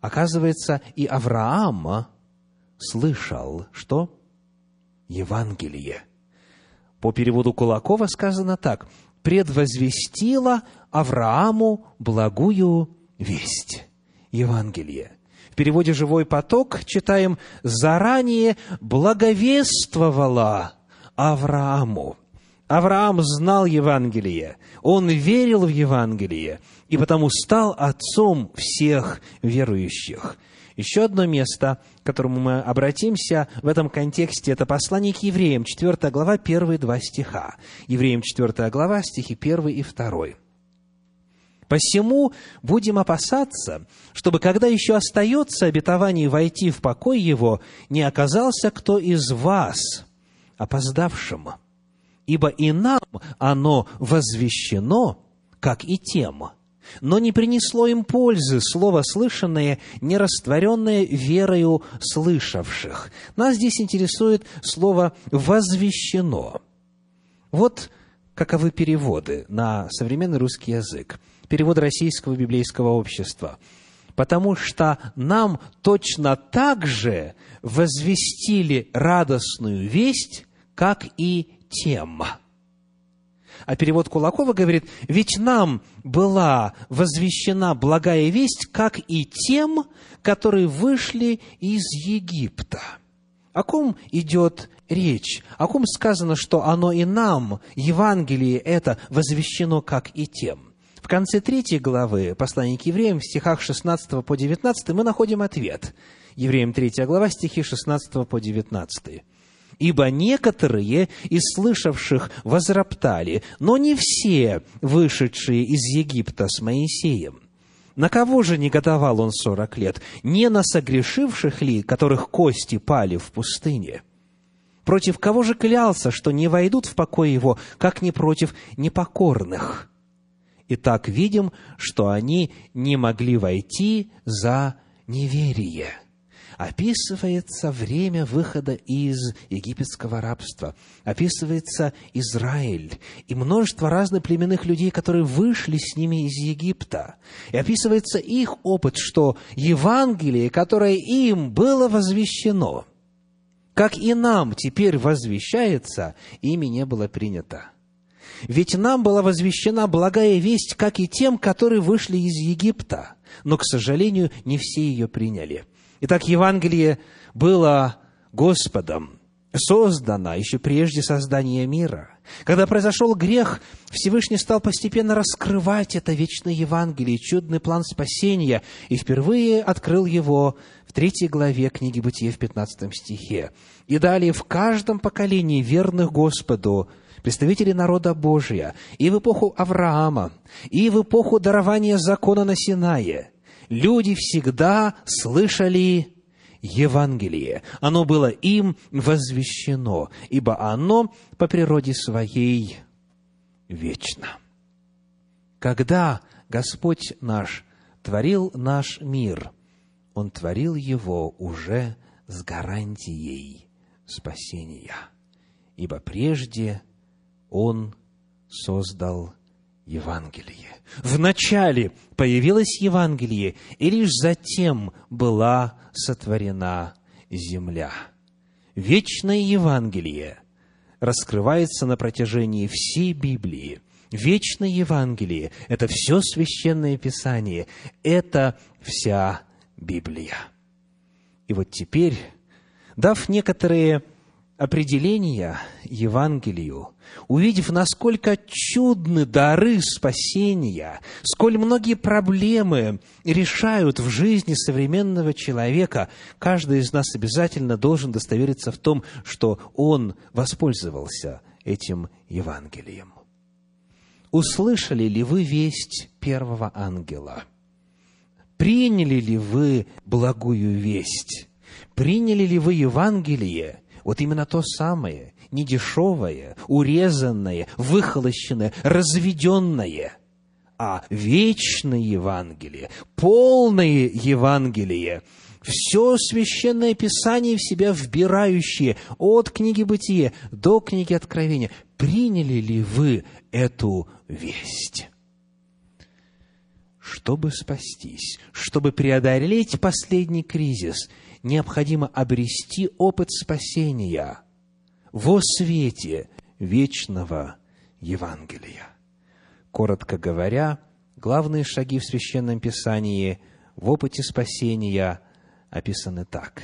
[SPEAKER 1] Оказывается, и Авраама слышал, что? Евангелие. По переводу Кулакова сказано так. «Предвозвестила Аврааму благую весть». Евангелие. В переводе «Живой поток» читаем «заранее благовествовала Аврааму». Авраам знал Евангелие, он верил в Евангелие, и потому стал отцом всех верующих. Еще одно место, к которому мы обратимся в этом контексте, это послание к евреям, 4 глава, первые два стиха. Евреям 4 глава, стихи 1 и 2. Посему будем опасаться, чтобы, когда еще остается обетование войти в покой его, не оказался кто из вас опоздавшим. Ибо и нам оно возвещено, как и тем, но не принесло им пользы слово слышанное, не растворенное верою слышавших. Нас здесь интересует слово «возвещено». Вот каковы переводы на современный русский язык. Перевод Российского библейского общества. «Потому что нам точно так же возвестили радостную весть, как и тем». А перевод Кулакова говорит, ведь нам была возвещена благая весть, как и тем, которые вышли из Египта. О ком идет речь? О ком сказано, что оно и нам, Евангелие это, возвещено, как и тем? В конце третьей главы послания к евреям, в стихах 16 по 19, мы находим ответ. Евреям 3 глава, стихи 16 по 19. Ибо некоторые из слышавших возроптали, но не все вышедшие из Египта с Моисеем. На кого же негодовал он сорок лет? Не на согрешивших ли, которых кости пали в пустыне? Против кого же клялся, что не войдут в покой его, как не против непокорных? Итак, видим, что они не могли войти за неверие описывается время выхода из египетского рабства, описывается Израиль и множество разных племенных людей, которые вышли с ними из Египта. И описывается их опыт, что Евангелие, которое им было возвещено, как и нам теперь возвещается, ими не было принято. Ведь нам была возвещена благая весть, как и тем, которые вышли из Египта. Но, к сожалению, не все ее приняли. Итак, Евангелие было Господом создано еще прежде создания мира. Когда произошел грех, Всевышний стал постепенно раскрывать это вечное Евангелие, чудный план спасения, и впервые открыл его в третьей главе книги Бытия в 15 стихе. И далее в каждом поколении верных Господу представители народа Божия, и в эпоху Авраама, и в эпоху дарования закона на Синае – люди всегда слышали Евангелие. Оно было им возвещено, ибо оно по природе своей вечно. Когда Господь наш творил наш мир, Он творил его уже с гарантией спасения, ибо прежде Он создал Евангелие. Вначале появилось Евангелие, и лишь затем была сотворена земля. Вечное Евангелие раскрывается на протяжении всей Библии. Вечное Евангелие – это все Священное Писание, это вся Библия. И вот теперь, дав некоторые определения Евангелию, увидев, насколько чудны дары спасения, сколь многие проблемы решают в жизни современного человека, каждый из нас обязательно должен достовериться в том, что он воспользовался этим Евангелием. Услышали ли вы весть первого ангела? Приняли ли вы благую весть? Приняли ли вы Евангелие – вот именно то самое, не дешевое, урезанное, выхолощенное, разведенное, а вечное Евангелие, полное Евангелие, все священное Писание в себя вбирающее, от книги Бытия до книги Откровения. Приняли ли вы эту весть? Чтобы спастись, чтобы преодолеть последний кризис – необходимо обрести опыт спасения во свете вечного Евангелия. Коротко говоря, главные шаги в Священном Писании в опыте спасения описаны так.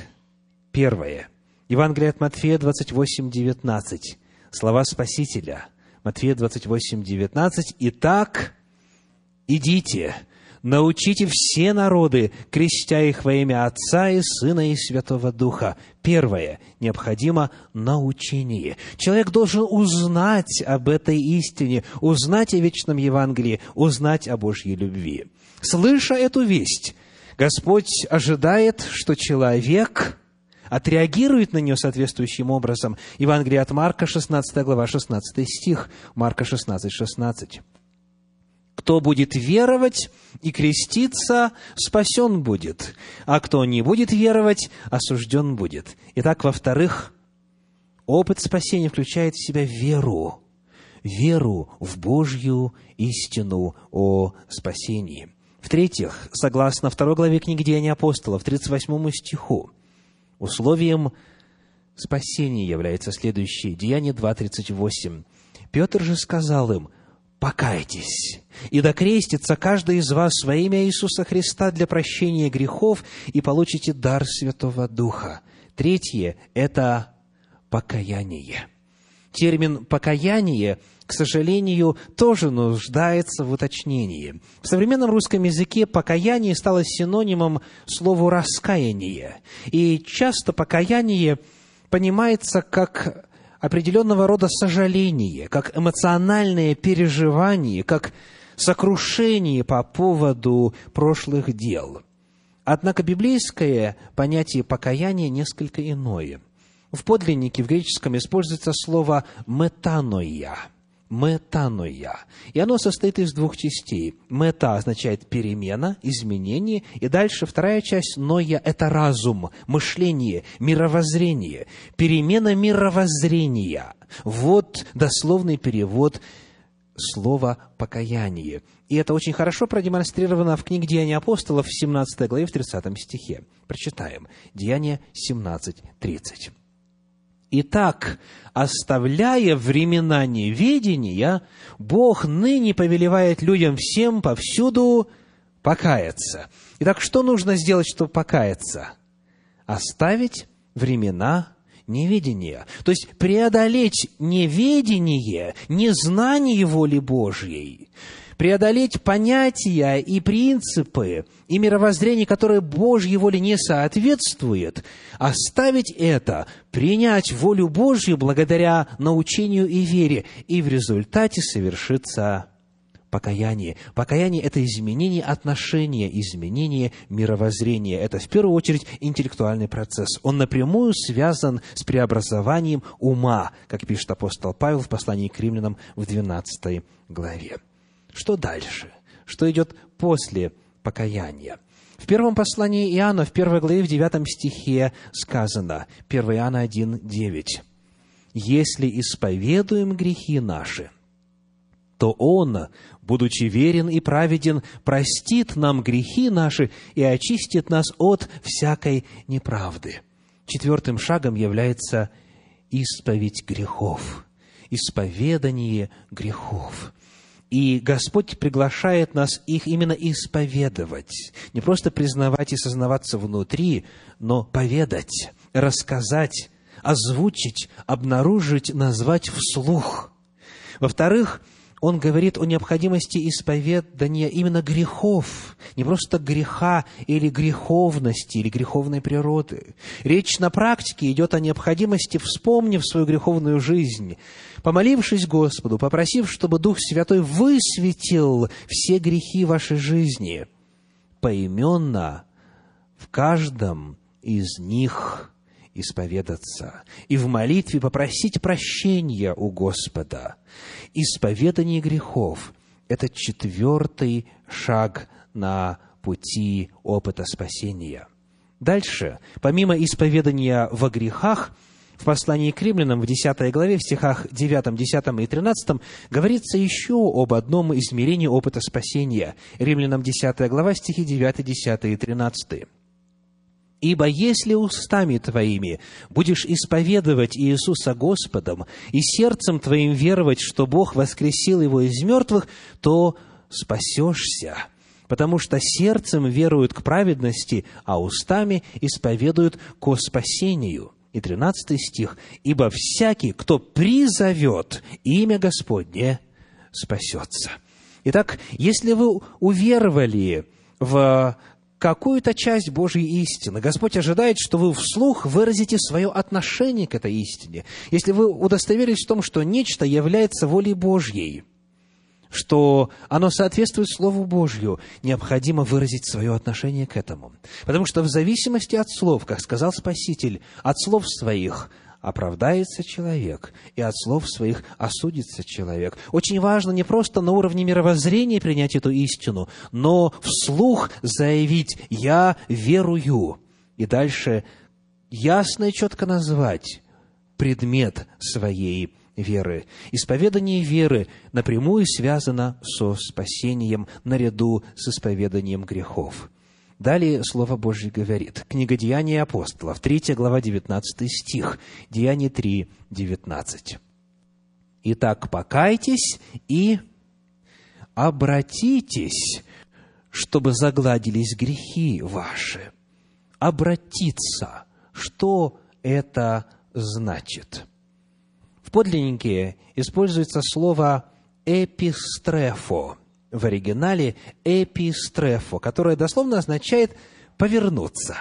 [SPEAKER 1] Первое. Евангелие от Матфея 28, 19. Слова Спасителя. Матфея 28, 19. «Итак, идите, научите все народы, крестя их во имя Отца и Сына и Святого Духа. Первое, необходимо научение. Человек должен узнать об этой истине, узнать о вечном Евангелии, узнать о Божьей любви. Слыша эту весть, Господь ожидает, что человек отреагирует на нее соответствующим образом. Евангелие от Марка, 16 глава, 16 стих, Марка 16, 16. Кто будет веровать и креститься, спасен будет, а кто не будет веровать, осужден будет. Итак, во-вторых, опыт спасения включает в себя веру, веру в Божью истину о спасении. В-третьих, согласно второй главе книги Деяния апостолов, 38 стиху, условием спасения является следующее. Деяние 2.38. Петр же сказал им – покайтесь, и докрестится каждый из вас во имя Иисуса Христа для прощения грехов, и получите дар Святого Духа. Третье – это покаяние. Термин «покаяние» к сожалению, тоже нуждается в уточнении. В современном русском языке покаяние стало синонимом слову «раскаяние». И часто покаяние понимается как определенного рода сожаление, как эмоциональное переживание, как сокрушение по поводу прошлых дел. Однако библейское понятие покаяния несколько иное. В подлиннике в греческом используется слово «метаноя», метаноя. И оно состоит из двух частей. Мета означает перемена, изменение, и дальше вторая часть ноя – это разум, мышление, мировоззрение. Перемена мировоззрения. Вот дословный перевод слова «покаяние». И это очень хорошо продемонстрировано в книге «Деяния апостолов» в 17 главе, в 30 стихе. Прочитаем. Деяния 17, 30. Итак, оставляя времена неведения, Бог ныне повелевает людям всем повсюду покаяться. Итак, что нужно сделать, чтобы покаяться? Оставить времена неведения. То есть преодолеть неведение, незнание воли Божьей – преодолеть понятия и принципы и мировоззрение, которое Божьей воле не соответствует, оставить это, принять волю Божью благодаря научению и вере, и в результате совершится покаяние. Покаяние – это изменение отношения, изменение мировоззрения. Это, в первую очередь, интеллектуальный процесс. Он напрямую связан с преобразованием ума, как пишет апостол Павел в послании к римлянам в 12 главе. Что дальше? Что идет после покаяния? В первом послании Иоанна, в первой главе, в девятом стихе сказано, 1 Иоанна 1, 9. «Если исповедуем грехи наши, то Он, будучи верен и праведен, простит нам грехи наши и очистит нас от всякой неправды». Четвертым шагом является исповедь грехов, исповедание грехов. И Господь приглашает нас их именно исповедовать. Не просто признавать и сознаваться внутри, но поведать, рассказать озвучить, обнаружить, назвать вслух. Во-вторых, он говорит о необходимости исповедания именно грехов, не просто греха или греховности, или греховной природы. Речь на практике идет о необходимости, вспомнив свою греховную жизнь, помолившись Господу, попросив, чтобы Дух Святой высветил все грехи вашей жизни, поименно в каждом из них исповедаться и в молитве попросить прощения у Господа. Исповедание грехов – это четвертый шаг на пути опыта спасения. Дальше, помимо исповедания во грехах, в послании к римлянам в 10 главе, в стихах 9, 10 и 13 говорится еще об одном измерении опыта спасения. Римлянам 10 глава, стихи 9, 10 и 13. Ибо если устами твоими будешь исповедовать Иисуса Господом и сердцем твоим веровать, что Бог воскресил Его из мертвых, то спасешься, потому что сердцем веруют к праведности, а устами исповедуют ко спасению». И тринадцатый стих. «Ибо всякий, кто призовет имя Господне, спасется». Итак, если вы уверовали в какую-то часть Божьей истины. Господь ожидает, что вы вслух выразите свое отношение к этой истине. Если вы удостоверились в том, что нечто является волей Божьей, что оно соответствует Слову Божью, необходимо выразить свое отношение к этому. Потому что в зависимости от слов, как сказал Спаситель, от слов своих – оправдается человек, и от слов своих осудится человек. Очень важно не просто на уровне мировоззрения принять эту истину, но вслух заявить «я верую». И дальше ясно и четко назвать предмет своей веры. Исповедание веры напрямую связано со спасением наряду с исповеданием грехов. Далее Слово Божье говорит. Книга Деяний апостолов, 3 глава, 19 стих. Деяние 3, 19. «Итак, покайтесь и обратитесь, чтобы загладились грехи ваши». Обратиться. Что это значит? В подлиннике используется слово «эпистрефо», в оригинале эпистрефо, которое дословно означает «повернуться».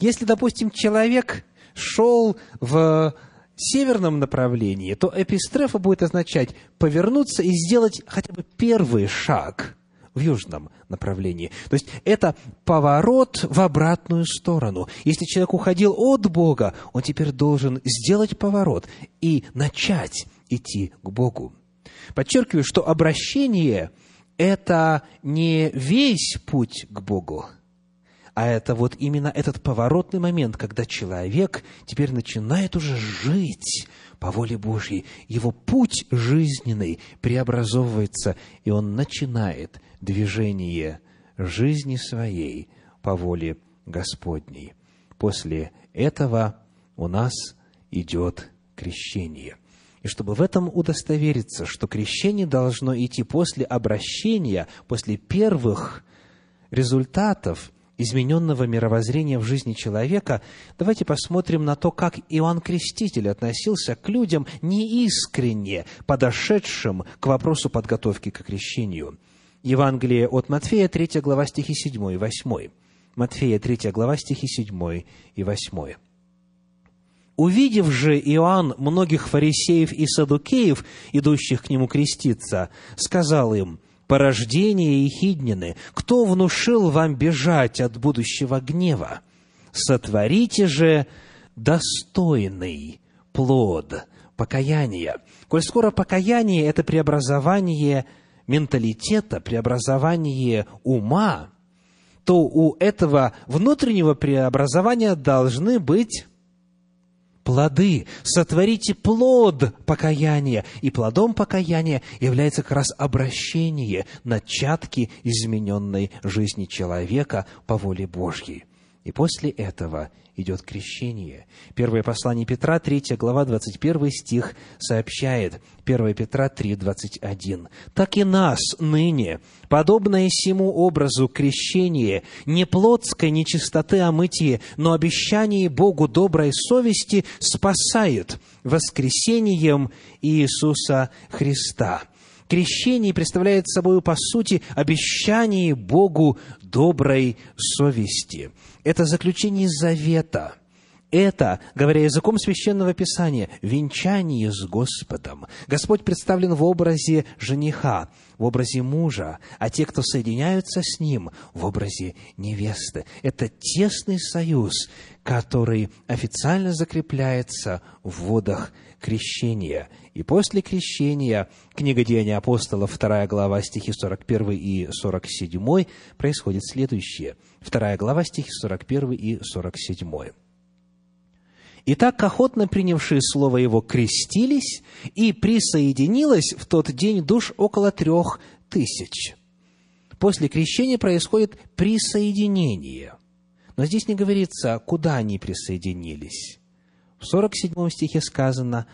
[SPEAKER 1] Если, допустим, человек шел в северном направлении, то эпистрефа будет означать повернуться и сделать хотя бы первый шаг в южном направлении. То есть это поворот в обратную сторону. Если человек уходил от Бога, он теперь должен сделать поворот и начать идти к Богу. Подчеркиваю, что обращение это не весь путь к Богу, а это вот именно этот поворотный момент, когда человек теперь начинает уже жить по воле Божьей. Его путь жизненный преобразовывается, и он начинает движение жизни своей по воле Господней. После этого у нас идет крещение. И чтобы в этом удостовериться, что крещение должно идти после обращения, после первых результатов измененного мировоззрения в жизни человека, давайте посмотрим на то, как Иоанн Креститель относился к людям неискренне, подошедшим к вопросу подготовки к крещению. Евангелие от Матфея, 3 глава, стихи 7 и 8. Матфея, 3 глава, стихи 7 и 8. Увидев же Иоанн многих фарисеев и садукеев, идущих к нему креститься, сказал им, «Порождение Ехиднины, кто внушил вам бежать от будущего гнева? Сотворите же достойный плод покаяния». Коль скоро покаяние – это преобразование менталитета, преобразование ума, то у этого внутреннего преобразования должны быть плоды, сотворите плод покаяния. И плодом покаяния является как раз обращение, начатки измененной жизни человека по воле Божьей. И после этого идет крещение. Первое послание Петра, 3 глава, 21 стих сообщает, 1 Петра 3, 21. «Так и нас ныне, подобное сему образу крещение, не плотской нечистоты омытие, но обещание Богу доброй совести спасает воскресением Иисуса Христа». Крещение представляет собой, по сути, обещание Богу доброй совести. Это заключение завета. Это, говоря языком священного писания, венчание с Господом. Господь представлен в образе жениха, в образе мужа, а те, кто соединяются с ним, в образе невесты. Это тесный союз, который официально закрепляется в водах крещения. И после крещения, книга Деяния апостолов, 2 глава, стихи 41 и 47, происходит следующее. 2 глава, стихи 41 и 47. Итак, охотно принявшие слово его крестились, и присоединилось в тот день душ около трех тысяч. После крещения происходит присоединение. Но здесь не говорится, куда они присоединились. В 47 стихе сказано,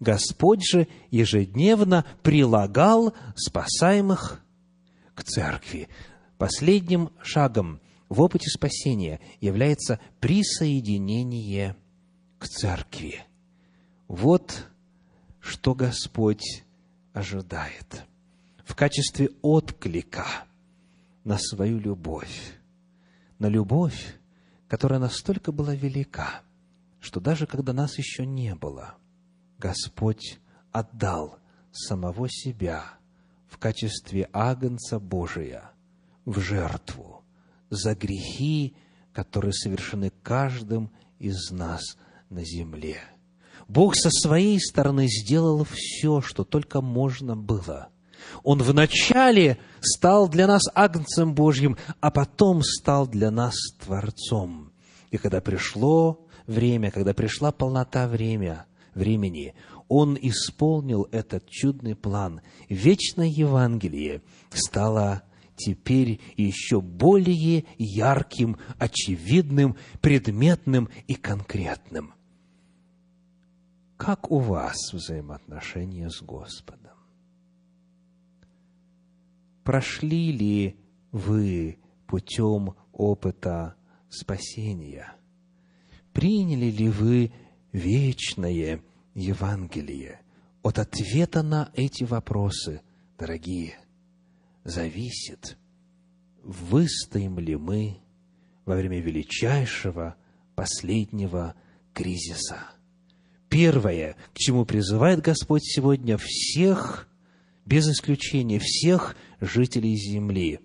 [SPEAKER 1] Господь же ежедневно прилагал спасаемых к церкви. Последним шагом в опыте спасения является присоединение к церкви. Вот что Господь ожидает в качестве отклика на свою любовь, на любовь, которая настолько была велика, что даже когда нас еще не было – Господь отдал самого себя в качестве агнца Божия в жертву за грехи, которые совершены каждым из нас на земле. Бог со своей стороны сделал все, что только можно было. Он вначале стал для нас агнцем Божьим, а потом стал для нас Творцом. И когда пришло время, когда пришла полнота время, времени, он исполнил этот чудный план. Вечное Евангелие стало теперь еще более ярким, очевидным, предметным и конкретным. Как у вас взаимоотношения с Господом? Прошли ли вы путем опыта спасения? Приняли ли вы вечное Евангелие. От ответа на эти вопросы, дорогие, зависит, выстоим ли мы во время величайшего последнего кризиса. Первое, к чему призывает Господь сегодня всех, без исключения всех жителей земли,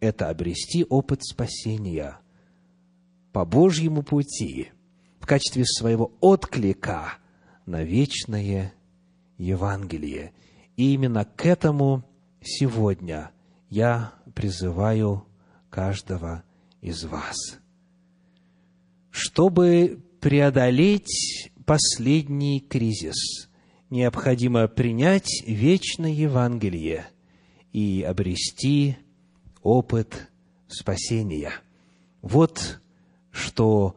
[SPEAKER 1] это обрести опыт спасения по Божьему пути – качестве своего отклика на вечное Евангелие. И именно к этому сегодня я призываю каждого из вас. Чтобы преодолеть последний кризис, необходимо принять вечное Евангелие и обрести опыт спасения. Вот что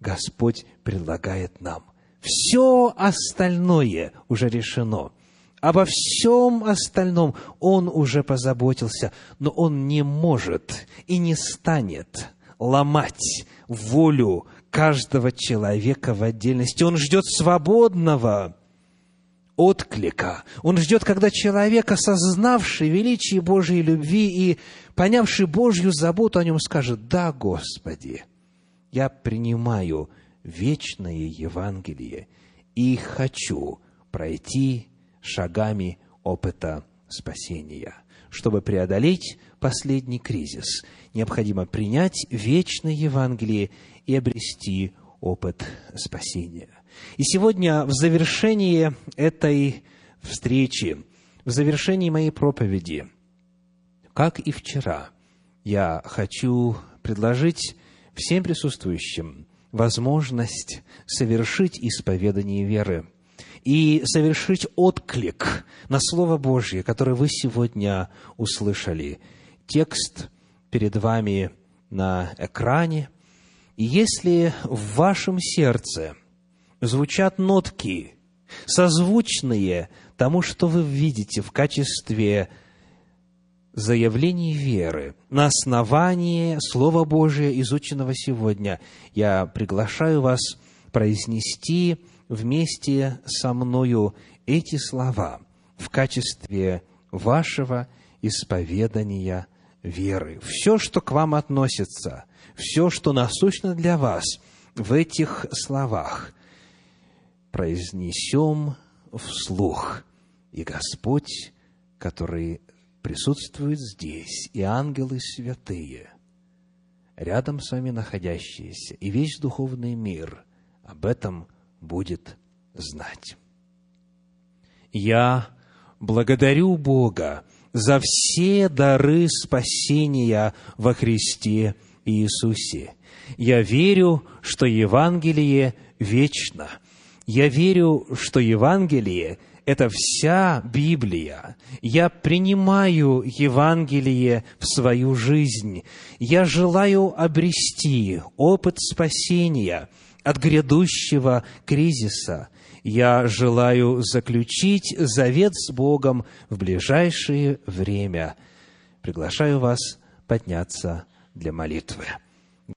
[SPEAKER 1] Господь предлагает нам. Все остальное уже решено. Обо всем остальном Он уже позаботился, но Он не может и не станет ломать волю каждого человека в отдельности. Он ждет свободного отклика. Он ждет, когда человек, осознавший величие Божьей любви и понявший Божью заботу о нем, скажет, «Да, Господи, я принимаю вечное Евангелие и хочу пройти шагами опыта спасения. Чтобы преодолеть последний кризис, необходимо принять вечное Евангелие и обрести опыт спасения. И сегодня в завершении этой встречи, в завершении моей проповеди, как и вчера, я хочу предложить всем присутствующим возможность совершить исповедание веры и совершить отклик на Слово Божье, которое вы сегодня услышали. Текст перед вами на экране, И если в вашем сердце звучат нотки, созвучные тому, что вы видите в качестве заявлений веры на основании Слова Божия, изученного сегодня, я приглашаю вас произнести вместе со мною эти слова в качестве вашего исповедания веры. Все, что к вам относится, все, что насущно для вас в этих словах, произнесем вслух. И Господь, который присутствует здесь, и ангелы святые, рядом с вами находящиеся, и весь духовный мир об этом будет знать. Я благодарю Бога за все дары спасения во Христе Иисусе. Я верю, что Евангелие вечно. Я верю, что Евангелие – это вся Библия. Я принимаю Евангелие в свою жизнь. Я желаю обрести опыт спасения от грядущего кризиса – я желаю заключить завет с Богом в ближайшее время. Приглашаю вас подняться для молитвы.